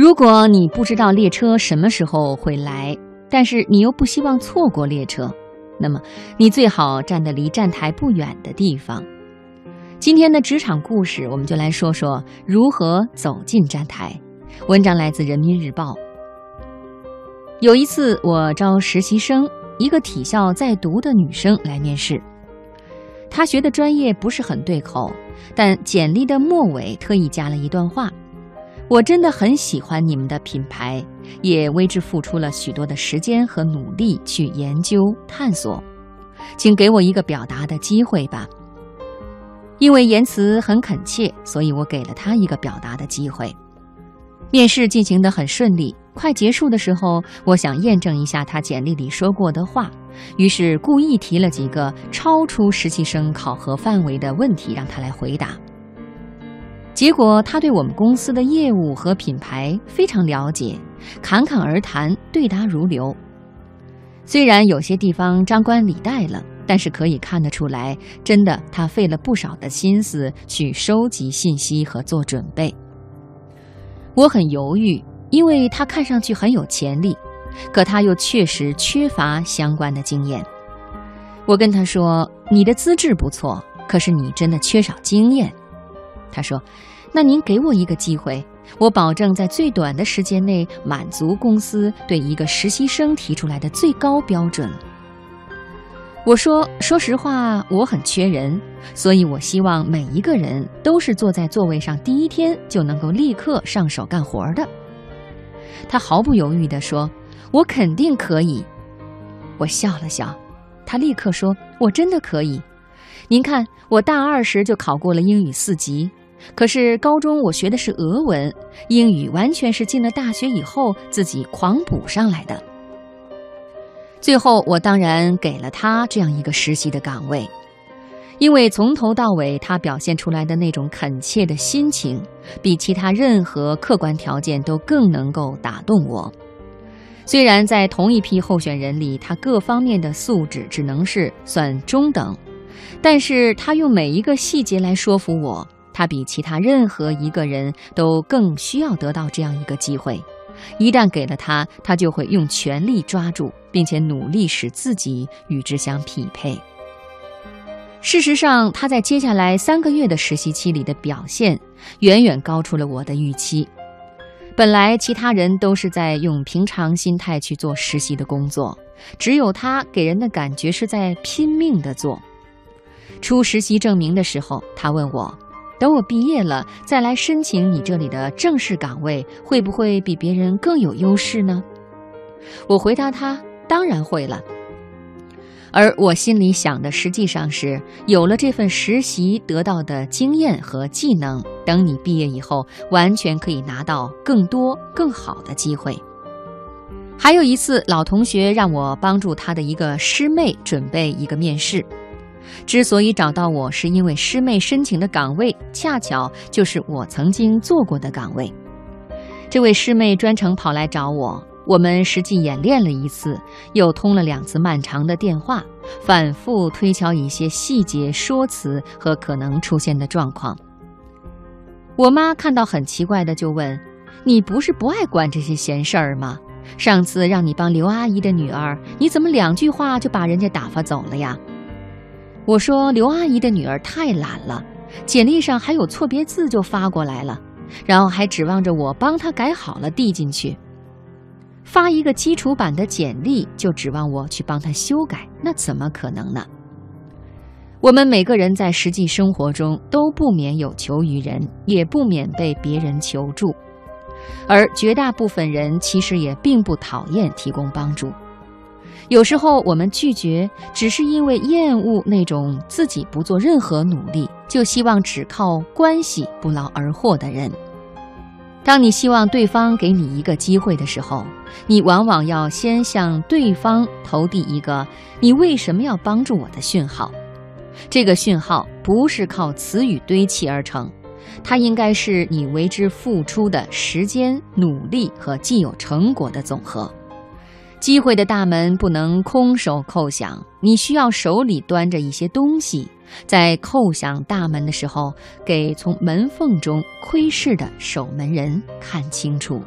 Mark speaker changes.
Speaker 1: 如果你不知道列车什么时候会来，但是你又不希望错过列车，那么你最好站得离站台不远的地方。今天的职场故事，我们就来说说如何走进站台。文章来自人民日报。有一次，我招实习生，一个体校在读的女生来面试。她学的专业不是很对口，但简历的末尾特意加了一段话：“我真的很喜欢你们的品牌，也为之付出了许多的时间和努力去研究探索，请给我一个表达的机会吧。”因为言辞很恳切，所以我给了他一个表达的机会。面试进行得很顺利，快结束的时候，我想验证一下他简历里说过的话，于是故意提了几个超出实习生考核范围的问题让他来回答。结果他对我们公司的业务和品牌非常了解，侃侃而谈，对答如流。虽然有些地方张冠李戴了。但是可以看得出来，真的，他费了不少的心思去收集信息和做准备。我很犹豫，因为他看上去很有潜力，可他又确实缺乏相关的经验。我跟他说：“你的资质不错，可是你真的缺少经验。”他说：“那您给我一个机会，我保证在最短的时间内满足公司对一个实习生提出来的最高标准。”我说：“说实话，我很缺人，所以我希望每一个人都是坐在座位上第一天就能够立刻上手干活的。”他毫不犹豫地说：“我肯定可以。”我笑了笑，他立刻说：“我真的可以。您看，我大二时就考过了英语四级，可是高中我学的是俄文，英语完全是进了大学以后自己狂补上来的。”最后，我当然给了他这样一个实习的岗位，因为从头到尾他表现出来的那种恳切的心情，比其他任何客观条件都更能够打动我。虽然在同一批候选人里，他各方面的素质只能是算中等，但是他用每一个细节来说服我，他比其他任何一个人都更需要得到这样一个机会。一旦给了他，他就会用全力抓住，并且努力使自己与之相匹配。事实上，他在接下来三个月的实习期里的表现远远高出了我的预期。本来其他人都是在用平常心态去做实习的工作，只有他给人的感觉是在拼命的做。出实习证明的时候，他问我。等我毕业了再来申请你这里的正式岗位，会不会比别人更有优势呢？我回答他：当然会了。而我心里想的实际上是，有了这份实习得到的经验和技能，等你毕业以后，完全可以拿到更多更好的机会。还有一次，老同学让我帮助他的一个师妹准备一个面试。之所以找到我，是因为师妹申请的岗位恰巧就是我曾经做过的岗位。这位师妹专程跑来找我，我们实际演练了一次，又通了两次漫长的电话，反复推敲一些细节说辞和可能出现的状况。我妈看到很奇怪的就问：“你不是不爱管这些闲事儿吗？上次让你帮刘阿姨的女儿，你怎么两句话就把人家打发走了呀？”我说刘阿姨的女儿太懒了，简历上还有错别字就发过来了，然后还指望着我帮她改好了递进去。发一个基础版的简历就指望我去帮她修改，那怎么可能呢？我们每个人在实际生活中都不免有求于人，也不免被别人求助，而绝大部分人其实也并不讨厌提供帮助。有时候我们拒绝，只是因为厌恶那种自己不做任何努力，就希望只靠关系不劳而获的人。当你希望对方给你一个机会的时候，你往往要先向对方投递一个“你为什么要帮助我的”讯号。这个讯号不是靠词语堆砌而成，它应该是你为之付出的时间、努力和既有成果的总和。机会的大门不能空手叩响，你需要手里端着一些东西，在叩响大门的时候，给从门缝中窥视的守门人看清楚。